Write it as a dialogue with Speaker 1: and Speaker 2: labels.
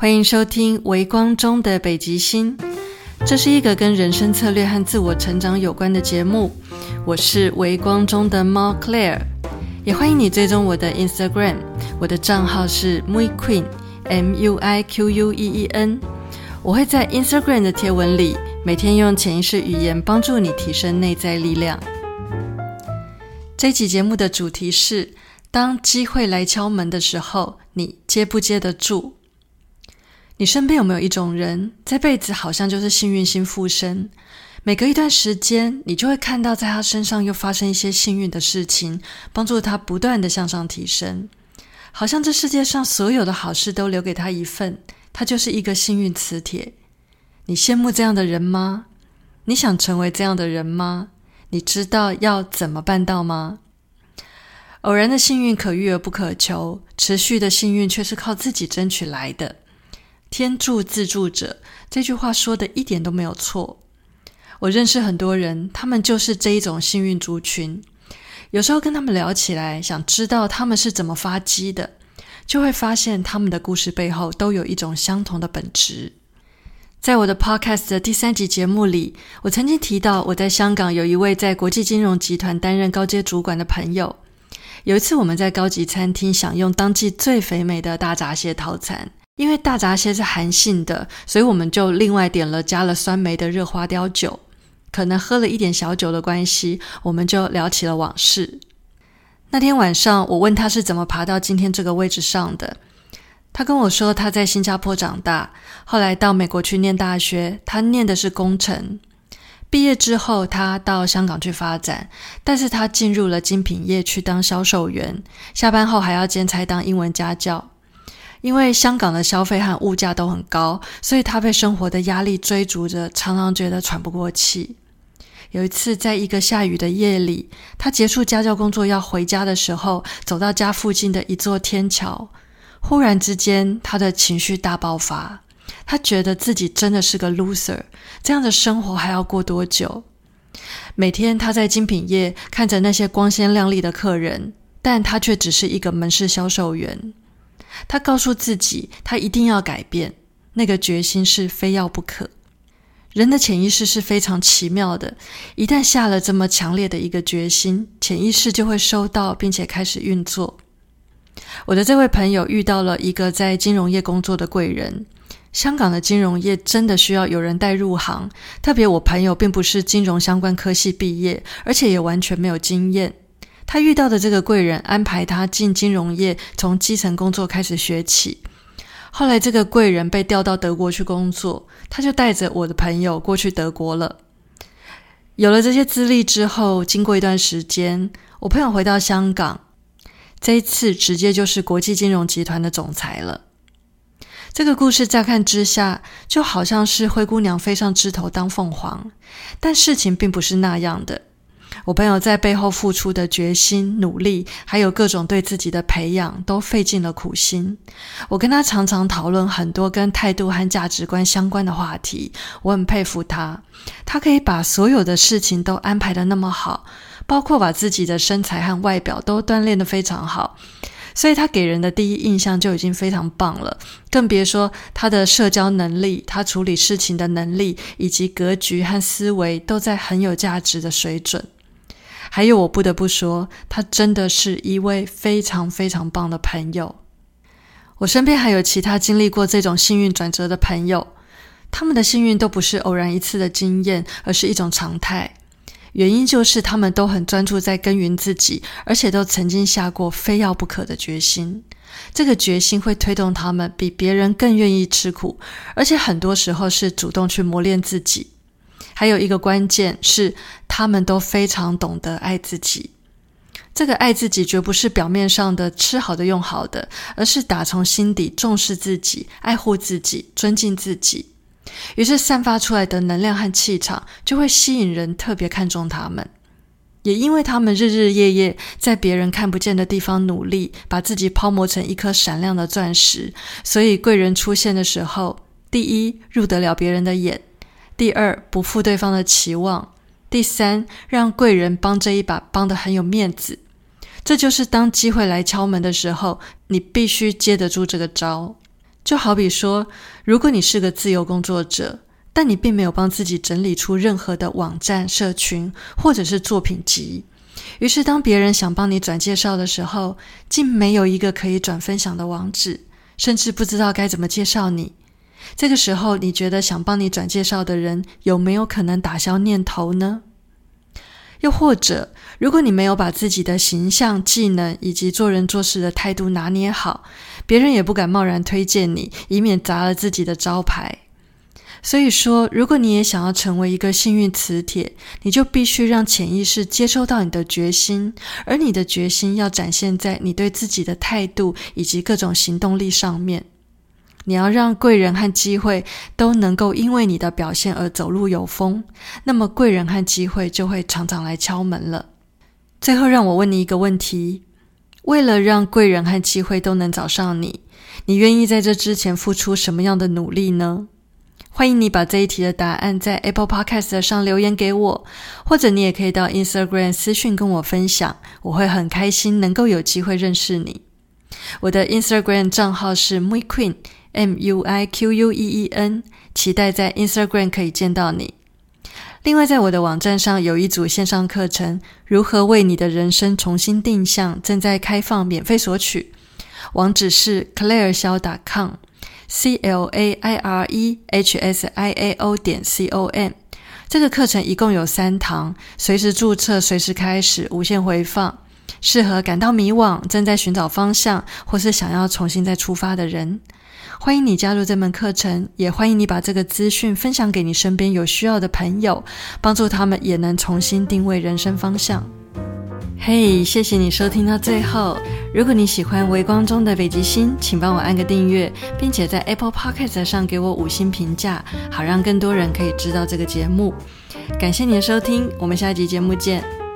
Speaker 1: 欢迎收听《微光中的北极星》，这是一个跟人生策略和自我成长有关的节目。我是微光中的猫 Claire，也欢迎你追踪我的 Instagram，我的账号是 Mui Queen，M U I Q U E E N。我会在 Instagram 的贴文里，每天用潜意识语言帮助你提升内在力量。这期节目的主题是：当机会来敲门的时候，你接不接得住？你身边有没有一种人，这辈子好像就是幸运星附身？每隔一段时间，你就会看到在他身上又发生一些幸运的事情，帮助他不断的向上提升。好像这世界上所有的好事都留给他一份。他就是一个幸运磁铁，你羡慕这样的人吗？你想成为这样的人吗？你知道要怎么办到吗？偶然的幸运可遇而不可求，持续的幸运却是靠自己争取来的。天助自助者这句话说的一点都没有错。我认识很多人，他们就是这一种幸运族群。有时候跟他们聊起来，想知道他们是怎么发迹的。就会发现他们的故事背后都有一种相同的本质。在我的 Podcast 的第三集节目里，我曾经提到我在香港有一位在国际金融集团担任高阶主管的朋友。有一次我们在高级餐厅享用当季最肥美的大闸蟹套餐，因为大闸蟹是寒性的，所以我们就另外点了加了酸梅的热花雕酒。可能喝了一点小酒的关系，我们就聊起了往事。那天晚上，我问他是怎么爬到今天这个位置上的。他跟我说，他在新加坡长大，后来到美国去念大学，他念的是工程。毕业之后，他到香港去发展，但是他进入了精品业去当销售员，下班后还要兼差当英文家教。因为香港的消费和物价都很高，所以他被生活的压力追逐着，常常觉得喘不过气。有一次，在一个下雨的夜里，他结束家教工作要回家的时候，走到家附近的一座天桥，忽然之间，他的情绪大爆发。他觉得自己真的是个 loser，这样的生活还要过多久？每天他在精品业看着那些光鲜亮丽的客人，但他却只是一个门市销售员。他告诉自己，他一定要改变，那个决心是非要不可。人的潜意识是非常奇妙的，一旦下了这么强烈的一个决心，潜意识就会收到，并且开始运作。我的这位朋友遇到了一个在金融业工作的贵人。香港的金融业真的需要有人带入行，特别我朋友并不是金融相关科系毕业，而且也完全没有经验。他遇到的这个贵人安排他进金融业，从基层工作开始学起。后来，这个贵人被调到德国去工作，他就带着我的朋友过去德国了。有了这些资历之后，经过一段时间，我朋友回到香港，这一次直接就是国际金融集团的总裁了。这个故事乍看之下，就好像是灰姑娘飞上枝头当凤凰，但事情并不是那样的。我朋友在背后付出的决心、努力，还有各种对自己的培养，都费尽了苦心。我跟他常常讨论很多跟态度和价值观相关的话题，我很佩服他。他可以把所有的事情都安排的那么好，包括把自己的身材和外表都锻炼的非常好，所以他给人的第一印象就已经非常棒了。更别说他的社交能力、他处理事情的能力，以及格局和思维，都在很有价值的水准。还有，我不得不说，他真的是一位非常非常棒的朋友。我身边还有其他经历过这种幸运转折的朋友，他们的幸运都不是偶然一次的经验，而是一种常态。原因就是他们都很专注在耕耘自己，而且都曾经下过非要不可的决心。这个决心会推动他们比别人更愿意吃苦，而且很多时候是主动去磨练自己。还有一个关键是，他们都非常懂得爱自己。这个爱自己绝不是表面上的吃好的用好的，而是打从心底重视自己、爱护自己、尊敬自己。于是散发出来的能量和气场就会吸引人特别看重他们。也因为他们日日夜夜在别人看不见的地方努力，把自己抛磨成一颗闪亮的钻石，所以贵人出现的时候，第一入得了别人的眼。第二，不负对方的期望；第三，让贵人帮这一把帮得很有面子。这就是当机会来敲门的时候，你必须接得住这个招。就好比说，如果你是个自由工作者，但你并没有帮自己整理出任何的网站、社群或者是作品集，于是当别人想帮你转介绍的时候，竟没有一个可以转分享的网址，甚至不知道该怎么介绍你。这个时候，你觉得想帮你转介绍的人有没有可能打消念头呢？又或者，如果你没有把自己的形象、技能以及做人做事的态度拿捏好，别人也不敢贸然推荐你，以免砸了自己的招牌。所以说，如果你也想要成为一个幸运磁铁，你就必须让潜意识接收到你的决心，而你的决心要展现在你对自己的态度以及各种行动力上面。你要让贵人和机会都能够因为你的表现而走路有风，那么贵人和机会就会常常来敲门了。最后，让我问你一个问题：为了让贵人和机会都能找上你，你愿意在这之前付出什么样的努力呢？欢迎你把这一题的答案在 Apple Podcast 上留言给我，或者你也可以到 Instagram 私讯跟我分享，我会很开心能够有机会认识你。我的 Instagram 账号是 MuiQueen。M U I Q U E E N，期待在 Instagram 可以见到你。另外，在我的网站上有一组线上课程，如何为你的人生重新定向，正在开放，免费索取。网址是 Claire 肖 .com，C L A I R E H S I A O 点 C O M。这个课程一共有三堂，随时注册，随时开始，无限回放，适合感到迷惘、正在寻找方向，或是想要重新再出发的人。欢迎你加入这门课程，也欢迎你把这个资讯分享给你身边有需要的朋友，帮助他们也能重新定位人生方向。嘿，谢谢你收听到最后。如果你喜欢《微光中的北极星》，请帮我按个订阅，并且在 Apple Podcast 上给我五星评价，好让更多人可以知道这个节目。感谢你的收听，我们下一集节目见。